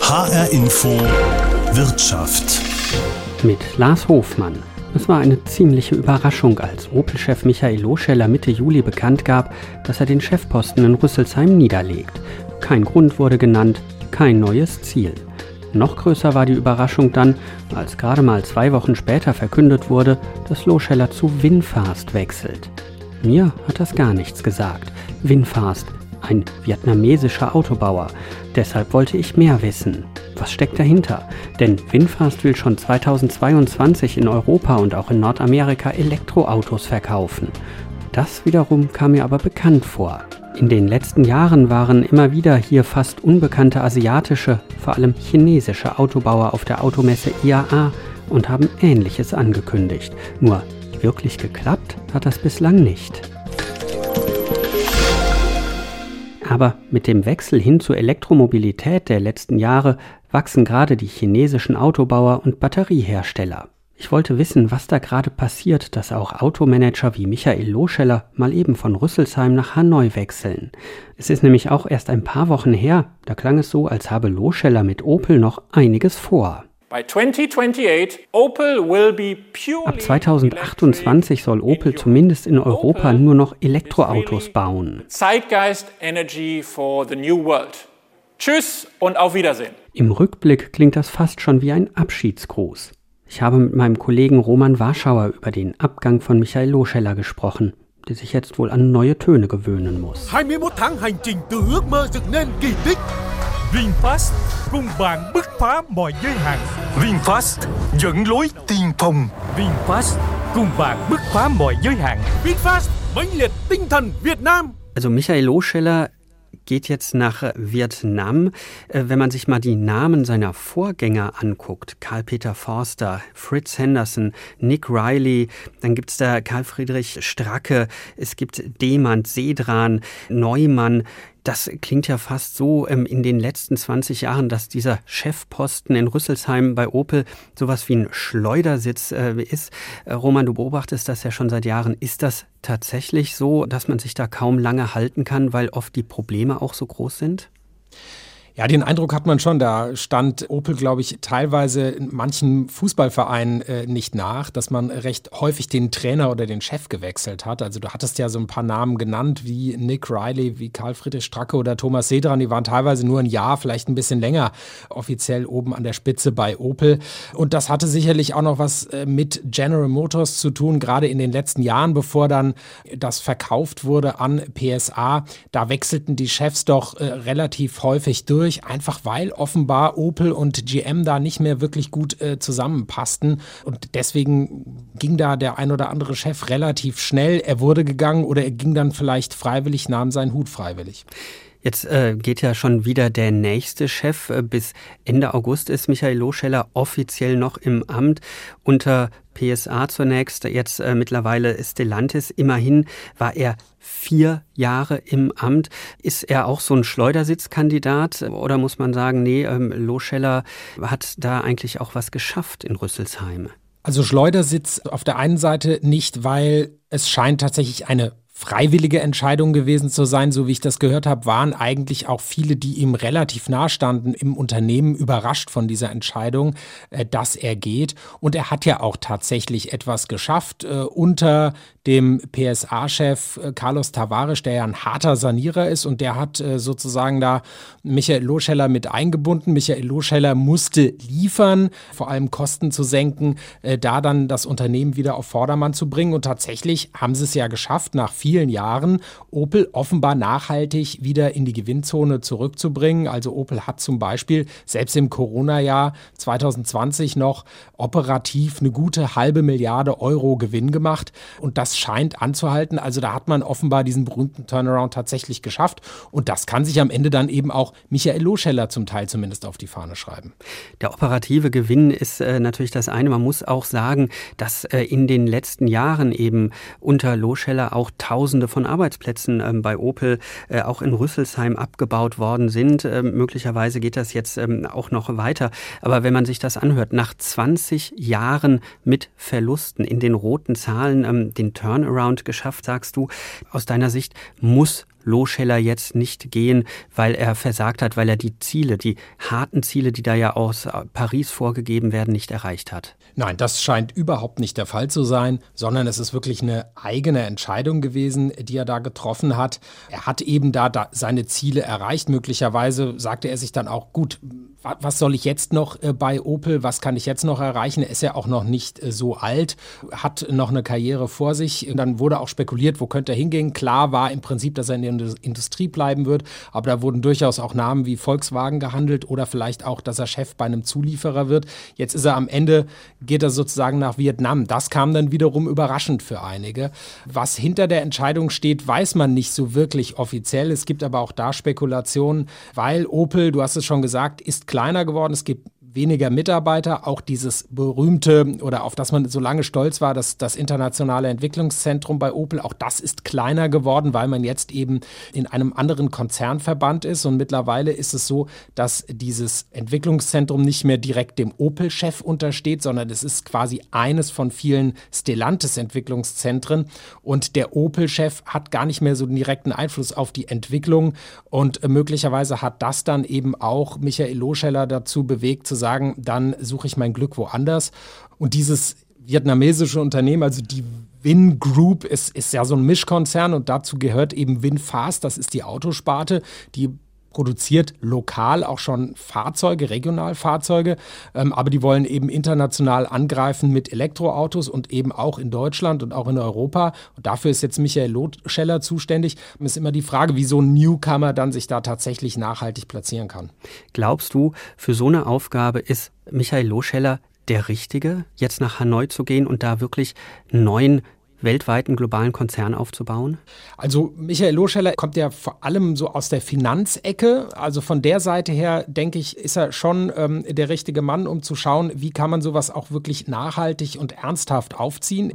HR Info Wirtschaft. Mit Lars Hofmann. Es war eine ziemliche Überraschung, als Opel-Chef Michael Loscheller Mitte Juli bekannt gab, dass er den Chefposten in Rüsselsheim niederlegt. Kein Grund wurde genannt, kein neues Ziel. Noch größer war die Überraschung dann, als gerade mal zwei Wochen später verkündet wurde, dass Loscheller zu Winfast wechselt. Mir hat das gar nichts gesagt. Winfast, ein vietnamesischer Autobauer. Deshalb wollte ich mehr wissen. Was steckt dahinter? Denn Winfast will schon 2022 in Europa und auch in Nordamerika Elektroautos verkaufen. Das wiederum kam mir aber bekannt vor. In den letzten Jahren waren immer wieder hier fast unbekannte asiatische, vor allem chinesische Autobauer auf der Automesse IAA und haben Ähnliches angekündigt. Nur wirklich geklappt hat das bislang nicht. Aber mit dem Wechsel hin zur Elektromobilität der letzten Jahre wachsen gerade die chinesischen Autobauer und Batteriehersteller. Ich wollte wissen, was da gerade passiert, dass auch Automanager wie Michael Loscheller mal eben von Rüsselsheim nach Hanoi wechseln. Es ist nämlich auch erst ein paar Wochen her, da klang es so, als habe Loscheller mit Opel noch einiges vor. Ab 2028 soll Opel zumindest in Europa nur noch Elektroautos bauen. Zeitgeist Energy for the New World. Tschüss und auf Wiedersehen. Im Rückblick klingt das fast schon wie ein Abschiedsgruß. Ich habe mit meinem Kollegen Roman Warschauer über den Abgang von Michael Loscheller gesprochen, der sich jetzt wohl an neue Töne gewöhnen muss. 21 tháng hành trình từ ước mơ dựng nên kỳ tích. VinFast cùng bạn bứt phá mọi giới hạn. VinFast dẫn lối tiên phong. VinFast cùng bạn bứt phá mọi giới hạn. VinFast mãnh liệt tinh thần Việt Nam. Also Michael Loscheller geht jetzt nach Vietnam. Äh, wenn man sich mal die Namen seiner Vorgänger anguckt, Karl-Peter Forster, Fritz Henderson, Nick Riley, dann gibt es da Karl-Friedrich Stracke, es gibt Demand, Sedran, Neumann, das klingt ja fast so ähm, in den letzten 20 Jahren, dass dieser Chefposten in Rüsselsheim bei Opel sowas wie ein Schleudersitz äh, ist. Äh, Roman, du beobachtest das ja schon seit Jahren. Ist das tatsächlich so, dass man sich da kaum lange halten kann, weil oft die Probleme auch so groß sind? Ja, den Eindruck hat man schon. Da stand Opel, glaube ich, teilweise in manchen Fußballvereinen äh, nicht nach, dass man recht häufig den Trainer oder den Chef gewechselt hat. Also du hattest ja so ein paar Namen genannt, wie Nick Riley, wie Karl Friedrich Stracke oder Thomas Sedran. Die waren teilweise nur ein Jahr, vielleicht ein bisschen länger offiziell oben an der Spitze bei Opel. Und das hatte sicherlich auch noch was äh, mit General Motors zu tun, gerade in den letzten Jahren, bevor dann das verkauft wurde an PSA. Da wechselten die Chefs doch äh, relativ häufig durch durch, einfach weil offenbar Opel und GM da nicht mehr wirklich gut äh, zusammenpassten. Und deswegen ging da der ein oder andere Chef relativ schnell. Er wurde gegangen oder er ging dann vielleicht freiwillig, nahm seinen Hut freiwillig. Jetzt äh, geht ja schon wieder der nächste Chef. Äh, bis Ende August ist Michael Loscheller offiziell noch im Amt unter PSA zunächst. Jetzt äh, mittlerweile Stellantis. Immerhin war er vier Jahre im Amt. Ist er auch so ein Schleudersitzkandidat oder muss man sagen, nee, ähm, Loscheller hat da eigentlich auch was geschafft in Rüsselsheim? Also Schleudersitz auf der einen Seite nicht, weil es scheint tatsächlich eine freiwillige Entscheidung gewesen zu sein. So wie ich das gehört habe, waren eigentlich auch viele, die ihm relativ nahe standen im Unternehmen, überrascht von dieser Entscheidung, äh, dass er geht. Und er hat ja auch tatsächlich etwas geschafft äh, unter dem PSA-Chef äh, Carlos Tavares, der ja ein harter Sanierer ist und der hat sozusagen da Michael Loscheller mit eingebunden. Michael Loscheller musste liefern, vor allem Kosten zu senken, da dann das Unternehmen wieder auf Vordermann zu bringen. Und tatsächlich haben sie es ja geschafft, nach vier vielen Jahren Opel offenbar nachhaltig wieder in die Gewinnzone zurückzubringen. Also Opel hat zum Beispiel selbst im Corona-Jahr 2020 noch operativ eine gute halbe Milliarde Euro Gewinn gemacht und das scheint anzuhalten. Also da hat man offenbar diesen berühmten Turnaround tatsächlich geschafft und das kann sich am Ende dann eben auch Michael Loscheller zum Teil zumindest auf die Fahne schreiben. Der operative Gewinn ist äh, natürlich das eine. Man muss auch sagen, dass äh, in den letzten Jahren eben unter Loscheller auch Tausende von Arbeitsplätzen ähm, bei Opel äh, auch in Rüsselsheim abgebaut worden sind. Ähm, möglicherweise geht das jetzt ähm, auch noch weiter. Aber wenn man sich das anhört, nach 20 Jahren mit Verlusten in den roten Zahlen den Turnaround geschafft, sagst du, aus deiner Sicht muss Loscheller jetzt nicht gehen, weil er versagt hat, weil er die Ziele, die harten Ziele, die da ja aus Paris vorgegeben werden, nicht erreicht hat? Nein, das scheint überhaupt nicht der Fall zu sein, sondern es ist wirklich eine eigene Entscheidung gewesen, die er da getroffen hat. Er hat eben da, da seine Ziele erreicht. Möglicherweise sagte er sich dann auch, gut, was soll ich jetzt noch äh, bei Opel, was kann ich jetzt noch erreichen? Er ist ja auch noch nicht äh, so alt, hat noch eine Karriere vor sich. Dann wurde auch spekuliert, wo könnte er hingehen. Klar war im Prinzip, dass er in der Industrie bleiben wird, aber da wurden durchaus auch Namen wie Volkswagen gehandelt oder vielleicht auch, dass er Chef bei einem Zulieferer wird. Jetzt ist er am Ende, geht er sozusagen nach Vietnam. Das kam dann wiederum überraschend für einige. Was hinter der Entscheidung steht, weiß man nicht so wirklich offiziell. Es gibt aber auch da Spekulationen, weil Opel, du hast es schon gesagt, ist kleiner geworden. Es gibt weniger Mitarbeiter, auch dieses berühmte oder auf das man so lange stolz war, dass das internationale Entwicklungszentrum bei Opel, auch das ist kleiner geworden, weil man jetzt eben in einem anderen Konzernverband ist. Und mittlerweile ist es so, dass dieses Entwicklungszentrum nicht mehr direkt dem Opel-Chef untersteht, sondern es ist quasi eines von vielen Stellantis-Entwicklungszentren. Und der Opel-Chef hat gar nicht mehr so den direkten Einfluss auf die Entwicklung. Und möglicherweise hat das dann eben auch Michael Loscheller dazu bewegt zu sagen, dann suche ich mein Glück woanders. Und dieses vietnamesische Unternehmen, also die Win Group, ist, ist ja so ein Mischkonzern und dazu gehört eben WinFast, das ist die Autosparte, die produziert lokal auch schon Fahrzeuge, Regionalfahrzeuge, ähm, aber die wollen eben international angreifen mit Elektroautos und eben auch in Deutschland und auch in Europa. Und dafür ist jetzt Michael Lotscheller zuständig. Und ist immer die Frage, wie so ein Newcomer dann sich da tatsächlich nachhaltig platzieren kann. Glaubst du, für so eine Aufgabe ist Michael Loscheller der Richtige, jetzt nach Hanoi zu gehen und da wirklich neuen weltweiten globalen Konzern aufzubauen? Also Michael Loscheller kommt ja vor allem so aus der Finanzecke. Also von der Seite her, denke ich, ist er schon ähm, der richtige Mann, um zu schauen, wie kann man sowas auch wirklich nachhaltig und ernsthaft aufziehen.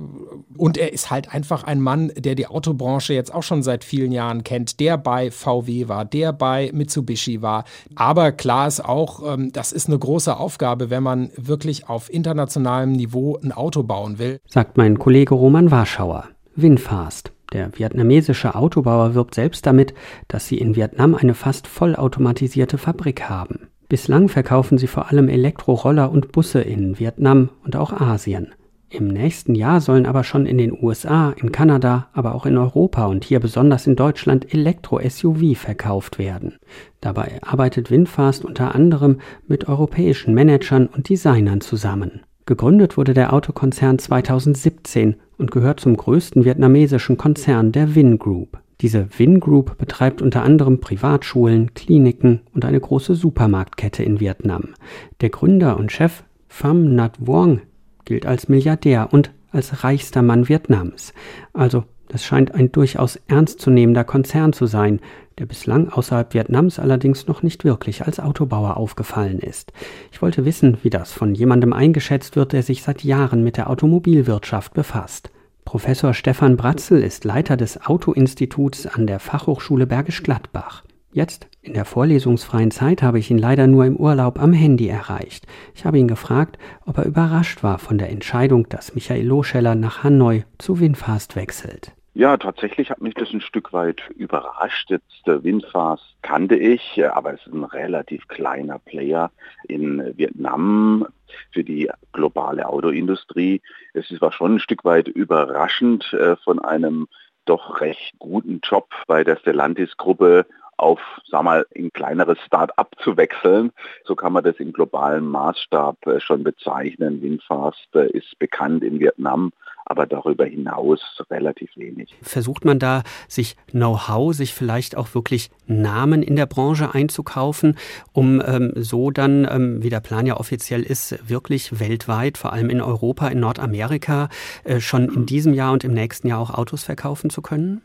Und er ist halt einfach ein Mann, der die Autobranche jetzt auch schon seit vielen Jahren kennt, der bei VW war, der bei Mitsubishi war. Aber klar ist auch, ähm, das ist eine große Aufgabe, wenn man wirklich auf internationalem Niveau ein Auto bauen will. Sagt mein Kollege Roman Warsch. Zuschauer. Winfast. Der vietnamesische Autobauer wirbt selbst damit, dass sie in Vietnam eine fast vollautomatisierte Fabrik haben. Bislang verkaufen sie vor allem Elektroroller und Busse in Vietnam und auch Asien. Im nächsten Jahr sollen aber schon in den USA, in Kanada, aber auch in Europa und hier besonders in Deutschland Elektro-SUV verkauft werden. Dabei arbeitet Winfast unter anderem mit europäischen Managern und Designern zusammen. Gegründet wurde der Autokonzern 2017 und gehört zum größten vietnamesischen Konzern der Vin Group. Diese Vin Group betreibt unter anderem Privatschulen, Kliniken und eine große Supermarktkette in Vietnam. Der Gründer und Chef Pham Nhat Vuong gilt als Milliardär und als reichster Mann Vietnams. Also das scheint ein durchaus ernstzunehmender Konzern zu sein, der bislang außerhalb Vietnams allerdings noch nicht wirklich als Autobauer aufgefallen ist. Ich wollte wissen, wie das von jemandem eingeschätzt wird, der sich seit Jahren mit der Automobilwirtschaft befasst. Professor Stefan Bratzel ist Leiter des Autoinstituts an der Fachhochschule Bergisch Gladbach. Jetzt, in der vorlesungsfreien Zeit, habe ich ihn leider nur im Urlaub am Handy erreicht. Ich habe ihn gefragt, ob er überrascht war von der Entscheidung, dass Michael Loscheller nach Hanoi zu Winfast wechselt. Ja, tatsächlich hat mich das ein Stück weit überrascht. Jetzt äh, Windfast kannte ich, äh, aber es ist ein relativ kleiner Player in Vietnam für die globale Autoindustrie. Es war schon ein Stück weit überraschend äh, von einem doch recht guten Job bei der Stellantis-Gruppe auf, sag mal, ein kleineres Start-up zu wechseln. So kann man das im globalen Maßstab äh, schon bezeichnen. Winfast äh, ist bekannt in Vietnam, aber darüber hinaus relativ wenig. Versucht man da, sich Know-how, sich vielleicht auch wirklich Namen in der Branche einzukaufen, um ähm, so dann, ähm, wie der Plan ja offiziell ist, wirklich weltweit, vor allem in Europa, in Nordamerika, äh, schon in diesem Jahr und im nächsten Jahr auch Autos verkaufen zu können?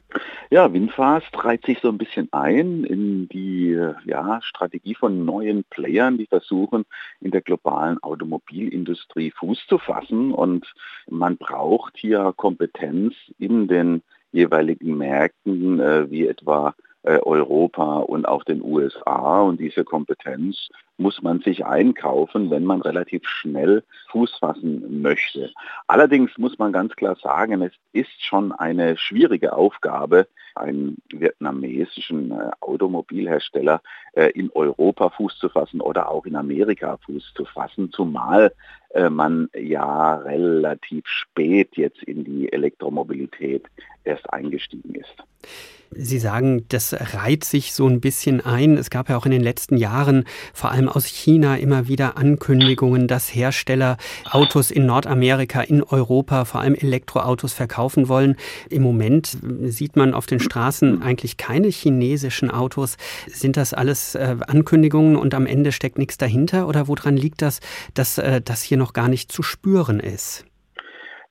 Ja, Winfast reiht sich so ein bisschen ein in die ja, Strategie von neuen Playern, die versuchen, in der globalen Automobilindustrie Fuß zu fassen. Und man braucht hier Kompetenz in den jeweiligen Märkten, äh, wie etwa Europa und auch den USA. Und diese Kompetenz muss man sich einkaufen, wenn man relativ schnell Fuß fassen möchte. Allerdings muss man ganz klar sagen, es ist schon eine schwierige Aufgabe, einen vietnamesischen äh, Automobilhersteller äh, in Europa Fuß zu fassen oder auch in Amerika Fuß zu fassen, zumal äh, man ja relativ spät jetzt in die Elektromobilität erst eingestiegen ist. Sie sagen, das reiht sich so ein bisschen ein. Es gab ja auch in den letzten Jahren vor allem aus China immer wieder Ankündigungen, dass Hersteller Autos in Nordamerika, in Europa, vor allem Elektroautos verkaufen wollen. Im Moment sieht man auf den Straßen eigentlich keine chinesischen Autos. Sind das alles äh, Ankündigungen und am Ende steckt nichts dahinter? Oder woran liegt das, dass äh, das hier noch gar nicht zu spüren ist?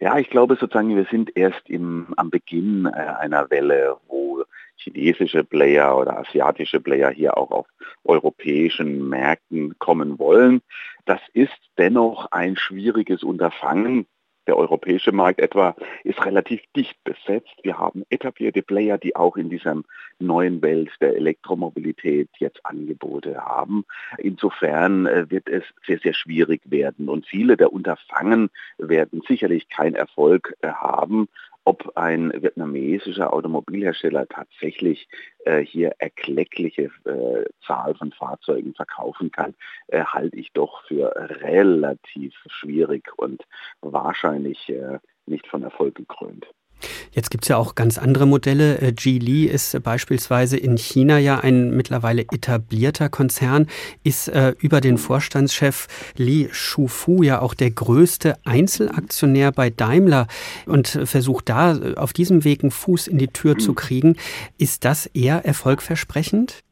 Ja, ich glaube sozusagen, wir sind erst im, am Beginn äh, einer Welle, wo chinesische Player oder asiatische Player hier auch auf europäischen Märkten kommen wollen. Das ist dennoch ein schwieriges Unterfangen, der europäische Markt etwa ist relativ dicht besetzt. Wir haben etablierte Player, die auch in dieser neuen Welt der Elektromobilität jetzt Angebote haben. Insofern äh, wird es sehr, sehr schwierig werden und viele der Unterfangen werden sicherlich keinen Erfolg äh, haben ob ein vietnamesischer Automobilhersteller tatsächlich äh, hier erkleckliche äh, Zahl von Fahrzeugen verkaufen kann, äh, halte ich doch für relativ schwierig und wahrscheinlich äh, nicht von Erfolg gekrönt. Jetzt gibt es ja auch ganz andere Modelle. Äh, Geely ist beispielsweise in China ja ein mittlerweile etablierter Konzern, ist äh, über den Vorstandschef Li Shufu ja auch der größte Einzelaktionär bei Daimler und versucht da äh, auf diesem Weg einen Fuß in die Tür zu kriegen. Ist das eher erfolgversprechend?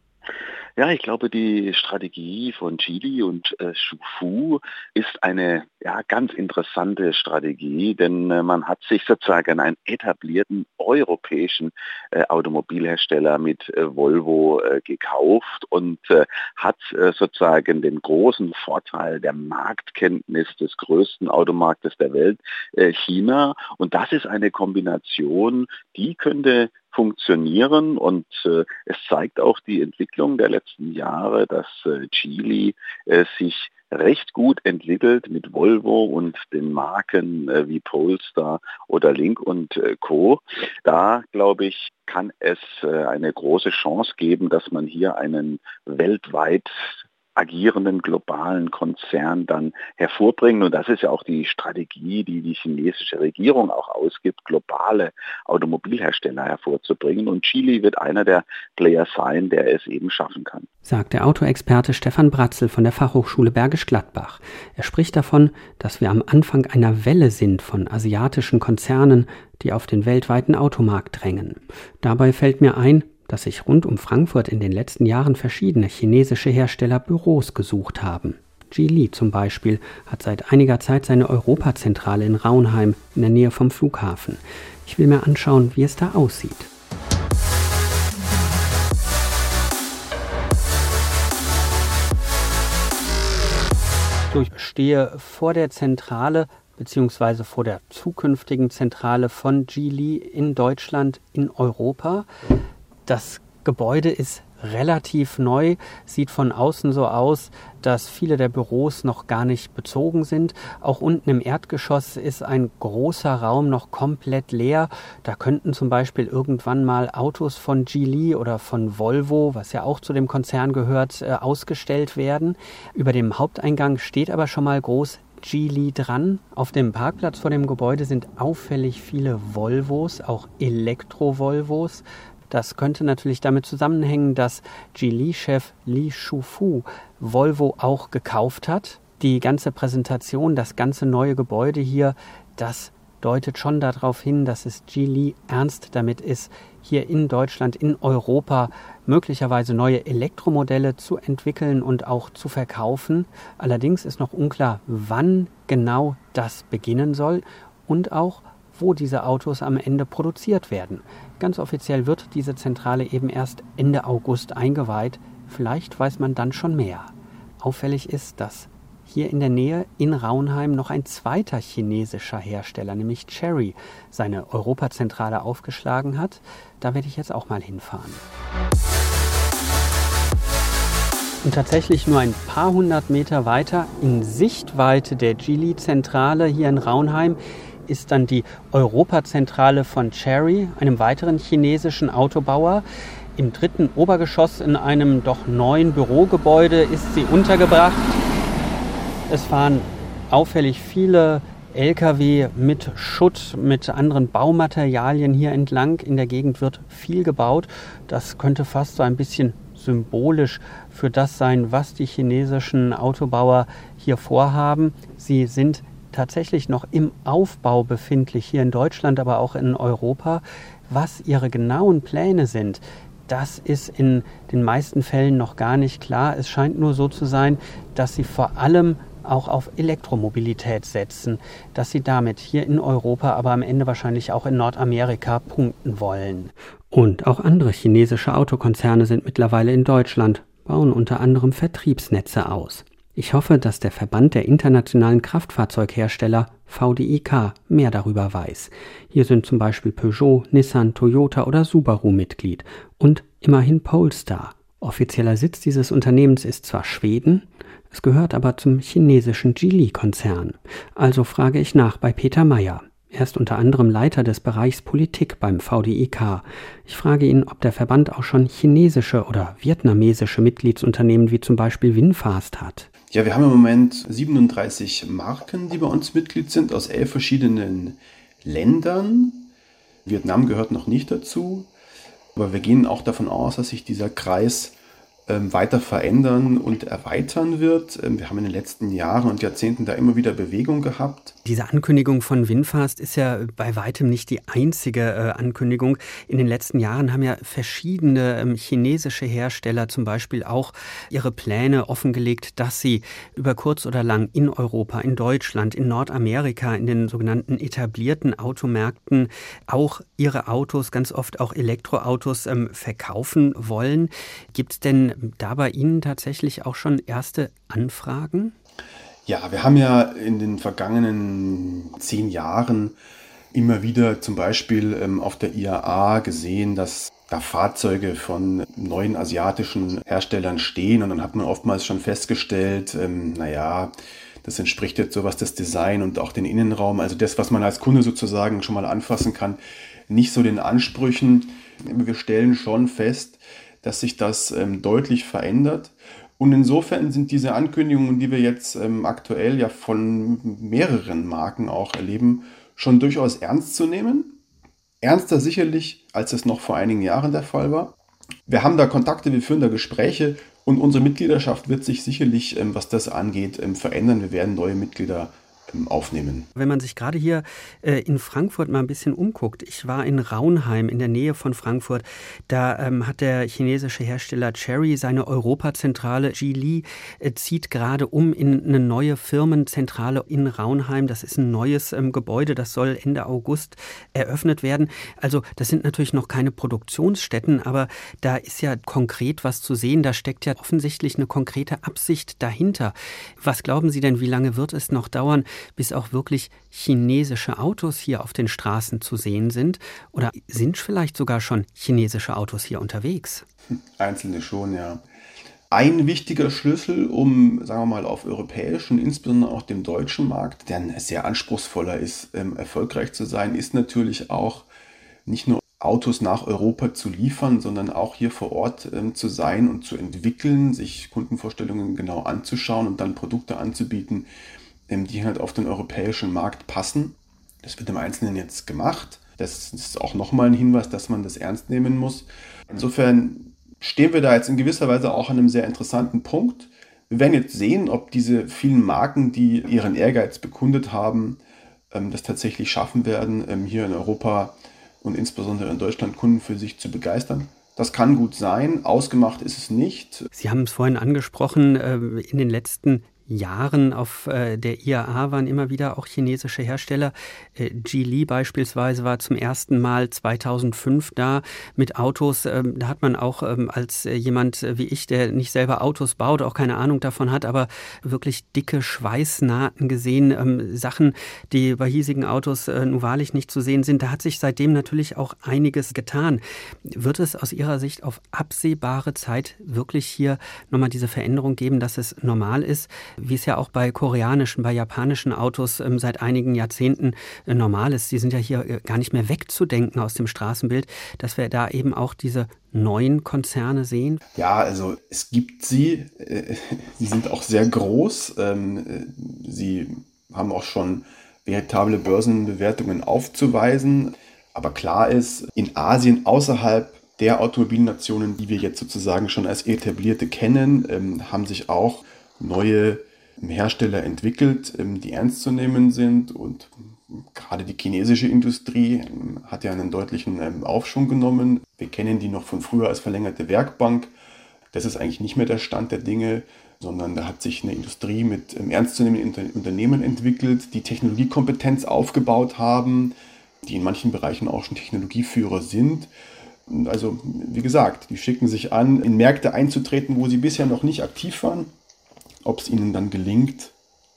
Ja, ich glaube, die Strategie von Chili und äh, Shufu ist eine ja, ganz interessante Strategie, denn äh, man hat sich sozusagen einen etablierten europäischen äh, Automobilhersteller mit äh, Volvo äh, gekauft und äh, hat sozusagen den großen Vorteil der Marktkenntnis des größten Automarktes der Welt, China. Und das ist eine Kombination, die könnte funktionieren und äh, es zeigt auch die Entwicklung der letzten Jahre, dass äh, Chile äh, sich recht gut entwickelt mit Volvo und den Marken äh, wie Polestar oder Link und äh, Co. Da glaube ich, kann es äh, eine große Chance geben, dass man hier einen weltweit agierenden globalen Konzern dann hervorbringen. Und das ist ja auch die Strategie, die die chinesische Regierung auch ausgibt, globale Automobilhersteller hervorzubringen. Und Chile wird einer der Player sein, der es eben schaffen kann. Sagt der Autoexperte Stefan Bratzel von der Fachhochschule Bergisch Gladbach. Er spricht davon, dass wir am Anfang einer Welle sind von asiatischen Konzernen, die auf den weltweiten Automarkt drängen. Dabei fällt mir ein, dass sich rund um Frankfurt in den letzten Jahren verschiedene chinesische Hersteller Büros gesucht haben. Geely zum Beispiel hat seit einiger Zeit seine Europazentrale in Raunheim in der Nähe vom Flughafen. Ich will mir anschauen, wie es da aussieht. ich stehe vor der Zentrale beziehungsweise vor der zukünftigen Zentrale von Geely in Deutschland, in Europa. Das Gebäude ist relativ neu, sieht von außen so aus, dass viele der Büros noch gar nicht bezogen sind. Auch unten im Erdgeschoss ist ein großer Raum noch komplett leer. Da könnten zum Beispiel irgendwann mal Autos von Geely oder von Volvo, was ja auch zu dem Konzern gehört, äh, ausgestellt werden. Über dem Haupteingang steht aber schon mal groß Geely dran. Auf dem Parkplatz vor dem Gebäude sind auffällig viele Volvos, auch Elektro-Volvos. Das könnte natürlich damit zusammenhängen, dass Geely-Chef Li Shufu Volvo auch gekauft hat. Die ganze Präsentation, das ganze neue Gebäude hier, das deutet schon darauf hin, dass es Geely ernst damit ist, hier in Deutschland, in Europa möglicherweise neue Elektromodelle zu entwickeln und auch zu verkaufen. Allerdings ist noch unklar, wann genau das beginnen soll und auch, wo diese Autos am Ende produziert werden. Ganz offiziell wird diese Zentrale eben erst Ende August eingeweiht. Vielleicht weiß man dann schon mehr. Auffällig ist, dass hier in der Nähe in Raunheim noch ein zweiter chinesischer Hersteller, nämlich Cherry, seine Europazentrale aufgeschlagen hat. Da werde ich jetzt auch mal hinfahren. Und tatsächlich nur ein paar hundert Meter weiter in Sichtweite der Geely-Zentrale hier in Raunheim ist dann die Europazentrale von Cherry, einem weiteren chinesischen Autobauer. Im dritten Obergeschoss in einem doch neuen Bürogebäude ist sie untergebracht. Es fahren auffällig viele Lkw mit Schutt, mit anderen Baumaterialien hier entlang. In der Gegend wird viel gebaut. Das könnte fast so ein bisschen symbolisch für das sein, was die chinesischen Autobauer hier vorhaben. Sie sind tatsächlich noch im Aufbau befindlich, hier in Deutschland, aber auch in Europa. Was ihre genauen Pläne sind, das ist in den meisten Fällen noch gar nicht klar. Es scheint nur so zu sein, dass sie vor allem auch auf Elektromobilität setzen, dass sie damit hier in Europa, aber am Ende wahrscheinlich auch in Nordamerika punkten wollen. Und auch andere chinesische Autokonzerne sind mittlerweile in Deutschland, bauen unter anderem Vertriebsnetze aus. Ich hoffe, dass der Verband der internationalen Kraftfahrzeughersteller VDIK mehr darüber weiß. Hier sind zum Beispiel Peugeot, Nissan, Toyota oder Subaru Mitglied und immerhin Polestar. Offizieller Sitz dieses Unternehmens ist zwar Schweden, es gehört aber zum chinesischen Geely-Konzern. Also frage ich nach bei Peter Meyer. Er ist unter anderem Leiter des Bereichs Politik beim VDIK. Ich frage ihn, ob der Verband auch schon chinesische oder vietnamesische Mitgliedsunternehmen wie zum Beispiel Winfast hat. Ja, wir haben im Moment 37 Marken, die bei uns Mitglied sind, aus elf verschiedenen Ländern. Vietnam gehört noch nicht dazu, aber wir gehen auch davon aus, dass sich dieser Kreis weiter verändern und erweitern wird. Ähm, wir haben in den letzten Jahren und Jahrzehnten da immer wieder Bewegung gehabt. Diese Ankündigung von Winfast ist ja bei weitem nicht die einzige äh, Ankündigung. In den letzten Jahren haben ja verschiedene ähm, chinesische Hersteller zum Beispiel auch ihre Pläne offengelegt, dass sie über kurz oder lang in Europa, in Deutschland, in Nordamerika, in den sogenannten etablierten Automärkten auch ihre Autos, ganz oft auch Elektroautos, verkaufen wollen. Gibt es denn da bei Ihnen tatsächlich auch schon erste Anfragen? Ja, wir haben ja in den vergangenen zehn Jahren immer wieder zum Beispiel ähm, auf der IAA gesehen, dass da Fahrzeuge von neuen asiatischen Herstellern stehen und dann hat man oftmals schon festgestellt, ähm, naja, das entspricht jetzt sowas das Design und auch den Innenraum, also das, was man als Kunde sozusagen schon mal anfassen kann, nicht so den Ansprüchen. Wir stellen schon fest, dass sich das ähm, deutlich verändert. Und insofern sind diese Ankündigungen, die wir jetzt ähm, aktuell ja von mehreren Marken auch erleben, schon durchaus ernst zu nehmen. Ernster sicherlich, als es noch vor einigen Jahren der Fall war. Wir haben da Kontakte, wir führen da Gespräche und unsere Mitgliedschaft wird sich sicherlich, ähm, was das angeht, ähm, verändern. Wir werden neue Mitglieder aufnehmen. Wenn man sich gerade hier äh, in Frankfurt mal ein bisschen umguckt, ich war in Raunheim in der Nähe von Frankfurt, da ähm, hat der chinesische Hersteller Cherry seine Europazentrale Geely äh, zieht gerade um in eine neue Firmenzentrale in Raunheim. Das ist ein neues ähm, Gebäude, das soll Ende August eröffnet werden. Also das sind natürlich noch keine Produktionsstätten, aber da ist ja konkret was zu sehen. Da steckt ja offensichtlich eine konkrete Absicht dahinter. Was glauben Sie denn, wie lange wird es noch dauern, bis auch wirklich chinesische Autos hier auf den Straßen zu sehen sind? Oder sind vielleicht sogar schon chinesische Autos hier unterwegs? Einzelne schon, ja. Ein wichtiger Schlüssel, um, sagen wir mal, auf europäischen, insbesondere auch dem deutschen Markt, der sehr anspruchsvoller ist, ähm, erfolgreich zu sein, ist natürlich auch nicht nur Autos nach Europa zu liefern, sondern auch hier vor Ort ähm, zu sein und zu entwickeln, sich Kundenvorstellungen genau anzuschauen und dann Produkte anzubieten, die halt auf den europäischen Markt passen. Das wird im Einzelnen jetzt gemacht. Das ist auch nochmal ein Hinweis, dass man das ernst nehmen muss. Insofern stehen wir da jetzt in gewisser Weise auch an einem sehr interessanten Punkt. Wir werden jetzt sehen, ob diese vielen Marken, die ihren Ehrgeiz bekundet haben, ähm, das tatsächlich schaffen werden, ähm, hier in Europa und insbesondere in Deutschland Kunden für sich zu begeistern. Das kann gut sein, ausgemacht ist es nicht. Sie haben es vorhin angesprochen, äh, in den letzten Jahren auf äh, der IAA waren immer wieder auch chinesische Hersteller. Äh, Geely beispielsweise war zum ersten Mal 2005 da mit Autos. Ähm, da hat man auch ähm, als äh, jemand wie ich, der nicht selber Autos baut, auch keine Ahnung davon hat, aber wirklich dicke Schweißnahten gesehen, ähm, Sachen, die bei hiesigen Autos äh, nun wahrlich nicht zu sehen sind. Da hat sich seitdem natürlich auch einiges getan. Wird es aus Ihrer Sicht auf absehbare Zeit wirklich hier nochmal diese Veränderung geben, dass es normal ist, wie es ja auch bei koreanischen, bei japanischen Autos ähm, seit einigen Jahrzehnten äh, normal ist. Die sind ja hier äh, gar nicht mehr wegzudenken aus dem Straßenbild, dass wir da eben auch diese neuen Konzerne sehen? Ja, also es gibt sie. Äh, sie sind auch sehr groß. Ähm, äh, sie haben auch schon veritable Börsenbewertungen aufzuweisen. Aber klar ist, in Asien außerhalb der Automobilnationen, die wir jetzt sozusagen schon als etablierte kennen, ähm, haben sich auch neue Hersteller entwickelt, ähm, die ernst zu nehmen sind. Und gerade die chinesische Industrie ähm, hat ja einen deutlichen ähm, Aufschwung genommen. Wir kennen die noch von früher als verlängerte Werkbank. Das ist eigentlich nicht mehr der Stand der Dinge, sondern da hat sich eine Industrie mit ernstzunehmenden Unternehmen entwickelt, die Technologiekompetenz aufgebaut haben, die in manchen Bereichen auch schon Technologieführer sind. Also, wie gesagt, die schicken sich an, in Märkte einzutreten, wo sie bisher noch nicht aktiv waren ob es ihnen dann gelingt,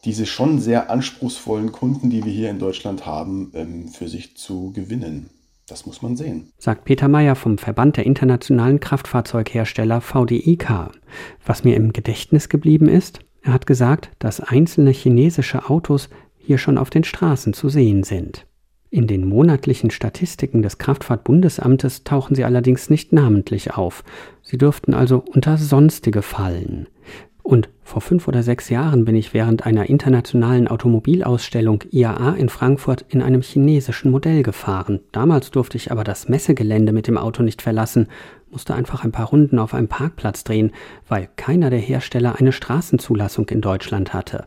diese schon sehr anspruchsvollen Kunden, die wir hier in Deutschland haben, ähm, für sich zu gewinnen. Das muss man sehen. Sagt Peter Meyer vom Verband der internationalen Kraftfahrzeughersteller VDIK. Was mir im Gedächtnis geblieben ist, er hat gesagt, dass einzelne chinesische Autos hier schon auf den Straßen zu sehen sind. In den monatlichen Statistiken des Kraftfahrtbundesamtes tauchen sie allerdings nicht namentlich auf. Sie dürften also unter sonstige fallen. Und vor fünf oder sechs Jahren bin ich während einer internationalen Automobilausstellung IAA in Frankfurt in einem chinesischen Modell gefahren. Damals durfte ich aber das Messegelände mit dem Auto nicht verlassen, musste einfach ein paar Runden auf einem Parkplatz drehen, weil keiner der Hersteller eine Straßenzulassung in Deutschland hatte.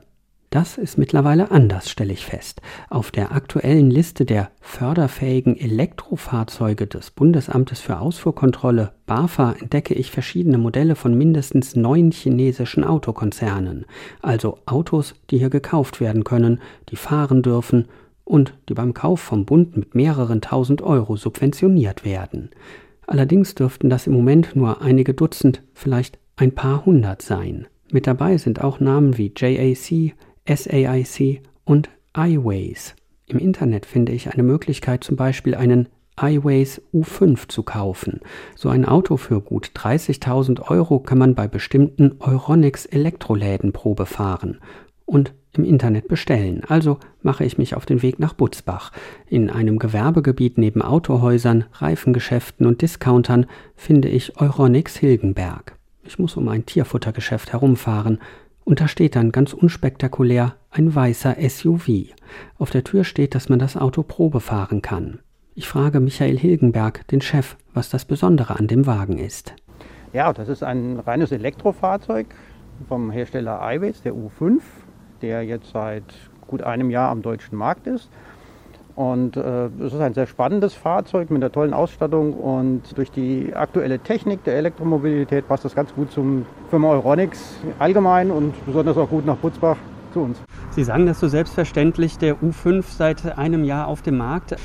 Das ist mittlerweile anders, stelle ich fest. Auf der aktuellen Liste der förderfähigen Elektrofahrzeuge des Bundesamtes für Ausfuhrkontrolle BAFA entdecke ich verschiedene Modelle von mindestens neun chinesischen Autokonzernen, also Autos, die hier gekauft werden können, die fahren dürfen und die beim Kauf vom Bund mit mehreren tausend Euro subventioniert werden. Allerdings dürften das im Moment nur einige Dutzend, vielleicht ein paar hundert sein. Mit dabei sind auch Namen wie JAC, SAIC und iWays. Im Internet finde ich eine Möglichkeit, zum Beispiel einen iWays U5 zu kaufen. So ein Auto für gut 30.000 Euro kann man bei bestimmten Euronics Elektroläden Probe fahren und im Internet bestellen. Also mache ich mich auf den Weg nach Butzbach. In einem Gewerbegebiet neben Autohäusern, Reifengeschäften und Discountern finde ich Euronics Hilgenberg. Ich muss um ein Tierfuttergeschäft herumfahren. Und da steht dann ganz unspektakulär ein weißer SUV. Auf der Tür steht, dass man das Auto Probe fahren kann. Ich frage Michael Hilgenberg, den Chef, was das Besondere an dem Wagen ist. Ja, das ist ein reines Elektrofahrzeug vom Hersteller iWays, der U5, der jetzt seit gut einem Jahr am deutschen Markt ist. Und äh, es ist ein sehr spannendes Fahrzeug mit einer tollen Ausstattung und durch die aktuelle Technik der Elektromobilität passt das ganz gut zum Firma Euronics allgemein und besonders auch gut nach Butzbach zu uns. Sie sagen das so selbstverständlich, der U5 seit einem Jahr auf dem Markt.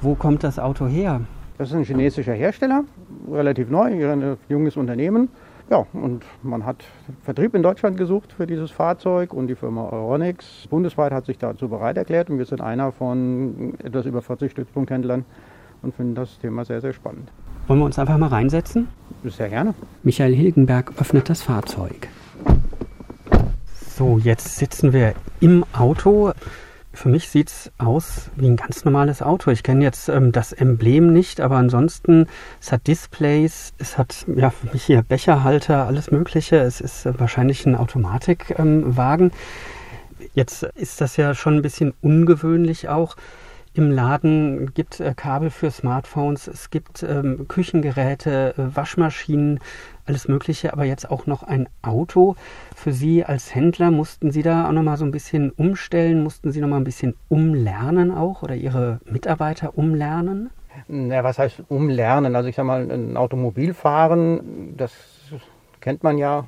Wo kommt das Auto her? Das ist ein chinesischer Hersteller, relativ neu, ein junges Unternehmen. Ja, und man hat Vertrieb in Deutschland gesucht für dieses Fahrzeug und die Firma Euronics bundesweit hat sich dazu bereit erklärt und wir sind einer von etwas über 40 Stützpunkthändlern und finden das Thema sehr, sehr spannend. Wollen wir uns einfach mal reinsetzen? Sehr gerne. Michael Hilgenberg öffnet das Fahrzeug. So, jetzt sitzen wir im Auto. Für mich sieht es aus wie ein ganz normales Auto. Ich kenne jetzt ähm, das Emblem nicht, aber ansonsten, es hat Displays, es hat ja für mich hier Becherhalter, alles Mögliche. Es ist äh, wahrscheinlich ein Automatikwagen. Ähm, jetzt ist das ja schon ein bisschen ungewöhnlich auch. Im Laden gibt äh, Kabel für Smartphones, es gibt ähm, Küchengeräte, äh, Waschmaschinen, alles Mögliche, aber jetzt auch noch ein Auto. Für Sie als Händler mussten Sie da auch noch mal so ein bisschen umstellen, mussten Sie noch mal ein bisschen umlernen auch oder Ihre Mitarbeiter umlernen? Ja, was heißt umlernen? Also ich sage mal, ein Automobilfahren, das kennt man ja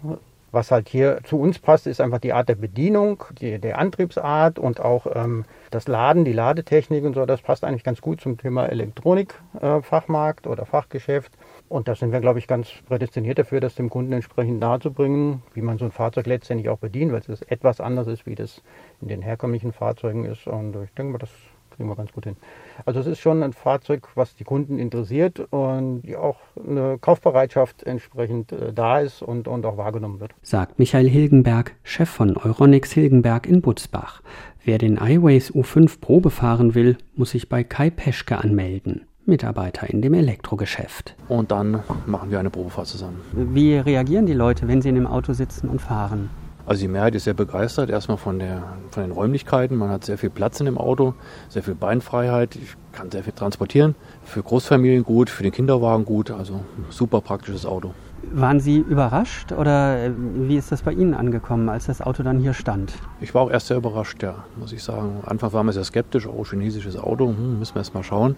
Was halt hier zu uns passt, ist einfach die Art der Bedienung, die, der Antriebsart und auch ähm, das Laden, die Ladetechnik und so. Das passt eigentlich ganz gut zum Thema Elektronikfachmarkt äh, oder Fachgeschäft. Und da sind wir, glaube ich, ganz prädestiniert dafür, das dem Kunden entsprechend nahezubringen, wie man so ein Fahrzeug letztendlich auch bedient, weil es etwas anders ist, wie das in den herkömmlichen Fahrzeugen ist. Und ich denke mal, das kriegen wir ganz gut hin. Also es ist schon ein Fahrzeug, was die Kunden interessiert und auch eine Kaufbereitschaft entsprechend äh, da ist und, und auch wahrgenommen wird. Sagt Michael Hilgenberg, Chef von Euronics Hilgenberg in Butzbach. Wer den iWays U5 Probe fahren will, muss sich bei Kai Peschke anmelden. Mitarbeiter in dem Elektrogeschäft. Und dann machen wir eine Probefahrt zusammen. Wie reagieren die Leute, wenn sie in dem Auto sitzen und fahren? Also die Mehrheit ist sehr begeistert, erstmal von, der, von den Räumlichkeiten. Man hat sehr viel Platz in dem Auto, sehr viel Beinfreiheit. Ich kann sehr viel transportieren. Für Großfamilien gut, für den Kinderwagen gut. Also super praktisches Auto. Waren Sie überrascht oder äh, wie ist das bei Ihnen angekommen, als das Auto dann hier stand? Ich war auch erst sehr überrascht, ja, muss ich sagen. Anfangs war man sehr skeptisch, oh, chinesisches Auto, hm, müssen wir erst mal schauen.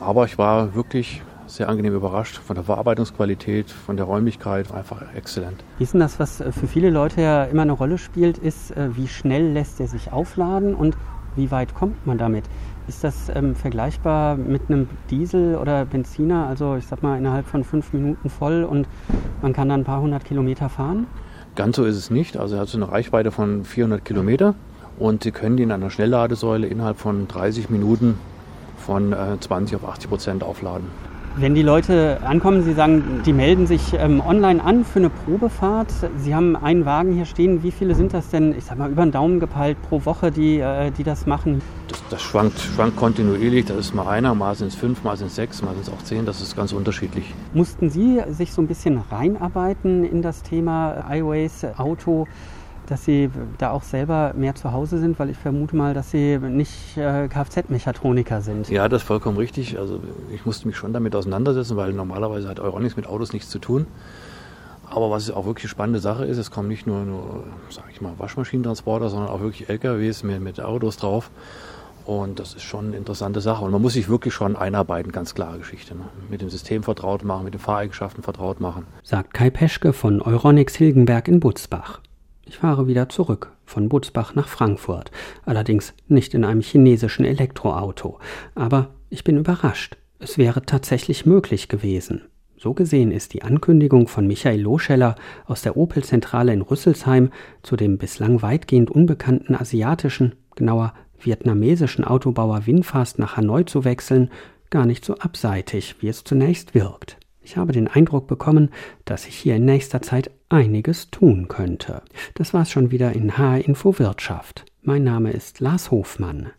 Aber ich war wirklich sehr angenehm überrascht von der Verarbeitungsqualität, von der Räumlichkeit, einfach exzellent. Wie ist denn das, was äh, für viele Leute ja immer eine Rolle spielt, ist, äh, wie schnell lässt er sich aufladen und wie weit kommt man damit? Ist das ähm, vergleichbar mit einem Diesel oder Benziner? Also ich sag mal innerhalb von fünf Minuten voll und man kann dann ein paar hundert Kilometer fahren? Ganz so ist es nicht. Also er hat so eine Reichweite von 400 Kilometer und Sie können ihn an einer Schnellladesäule innerhalb von 30 Minuten von äh, 20 auf 80 Prozent aufladen. Wenn die Leute ankommen, Sie sagen, die melden sich ähm, online an für eine Probefahrt. Sie haben einen Wagen hier stehen. Wie viele sind das denn, ich sag mal, über den Daumen gepeilt pro Woche, die, äh, die das machen? Das, das, schwankt, schwankt kontinuierlich. Das ist mal einer, mal sind es fünf, mal sind es sechs, mal sind es auch zehn. Das ist ganz unterschiedlich. Mussten Sie sich so ein bisschen reinarbeiten in das Thema iWays Auto? Dass Sie da auch selber mehr zu Hause sind, weil ich vermute mal, dass Sie nicht äh, Kfz-Mechatroniker sind. Ja, das ist vollkommen richtig. Also ich musste mich schon damit auseinandersetzen, weil normalerweise hat Euronics mit Autos nichts zu tun. Aber was auch wirklich eine spannende Sache ist, es kommen nicht nur, nur sage ich mal, Waschmaschinentransporter, sondern auch wirklich LKWs mit, mit Autos drauf. Und das ist schon eine interessante Sache. Und man muss sich wirklich schon einarbeiten, ganz klare Geschichte. Ne? Mit dem System vertraut machen, mit den Fahreigenschaften vertraut machen. Sagt Kai Peschke von Euronics Hilgenberg in Butzbach. Ich fahre wieder zurück von Butzbach nach Frankfurt, allerdings nicht in einem chinesischen Elektroauto. Aber ich bin überrascht. Es wäre tatsächlich möglich gewesen. So gesehen ist die Ankündigung von Michael Loscheller aus der Opel-Zentrale in Rüsselsheim zu dem bislang weitgehend unbekannten asiatischen, genauer vietnamesischen Autobauer Winfast nach Hanoi zu wechseln, gar nicht so abseitig, wie es zunächst wirkt. Ich habe den Eindruck bekommen, dass sich hier in nächster Zeit einiges tun könnte. Das war's schon wieder in HR Info Wirtschaft. Mein Name ist Lars Hofmann.